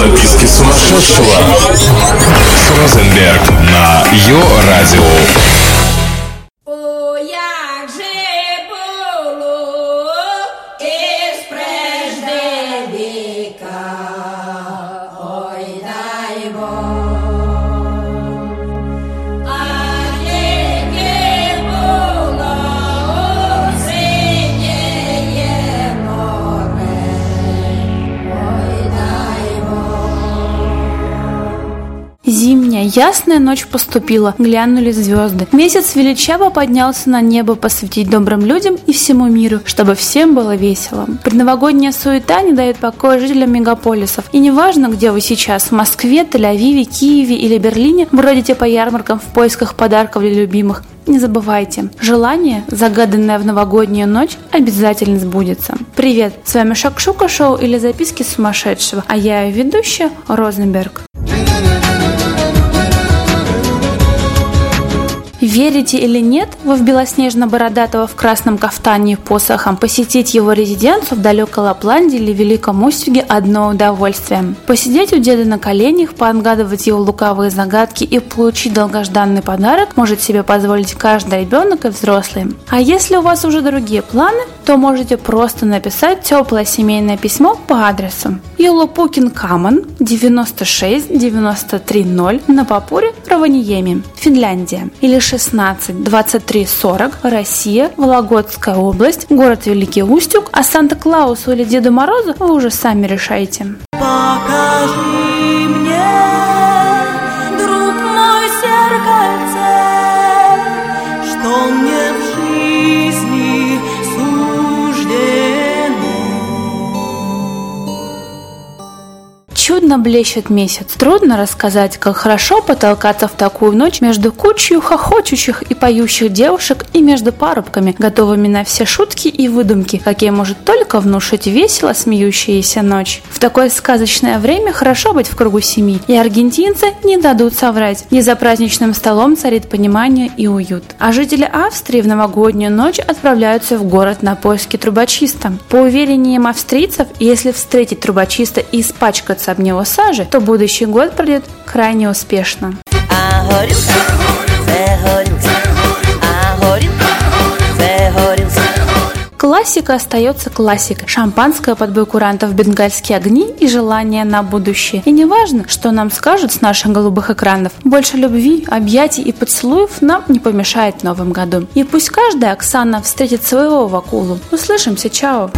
Записки сумасшедшего с Розенберг на Йо-Радио. Ясная ночь поступила, глянули звезды. Месяц величаво поднялся на небо посвятить добрым людям и всему миру, чтобы всем было весело. Предновогодняя суета не дает покоя жителям мегаполисов. И неважно, где вы сейчас, в Москве, Тель-Авиве, Киеве или Берлине, бродите по ярмаркам в поисках подарков для любимых. Не забывайте, желание, загаданное в новогоднюю ночь, обязательно сбудется. Привет, с вами Шакшука Шоу или записки сумасшедшего, а я ведущая Розенберг. Верите или нет, вы в Белоснежно-Бородатого в красном кафтане и посохом посетить его резиденцию в далекой Лапландии или Великом Устюге – одно удовольствие. Посидеть у деда на коленях, поотгадывать его лукавые загадки и получить долгожданный подарок может себе позволить каждый ребенок и взрослый. А если у вас уже другие планы, то можете просто написать теплое семейное письмо по адресу Юлопукин Каман 96 93 0 на Папуре, Раваниеме, Финляндия или 16 23 40 Россия, Вологодская область, город Великий Устюг, а Санта-Клаусу или Деду Морозу вы уже сами решаете. Покажи Чудно блещет месяц. Трудно рассказать, как хорошо потолкаться в такую ночь между кучей хохочущих и поющих девушек и между парубками, готовыми на все шутки и выдумки, какие может только внушить весело смеющаяся ночь. В такое сказочное время хорошо быть в кругу семьи, и аргентинцы не дадут соврать. И за праздничным столом царит понимание и уют. А жители Австрии в новогоднюю ночь отправляются в город на поиски трубочиста. По уверениям австрийцев, если встретить трубочиста и испачкаться него сажи, то будущий год пройдет крайне успешно. Классика остается классикой. Шампанское под бой курантов, бенгальские огни и желание на будущее. И не важно, что нам скажут с наших голубых экранов. Больше любви, объятий и поцелуев нам не помешает в новом году. И пусть каждая Оксана встретит своего Вакулу. Услышимся! Чао!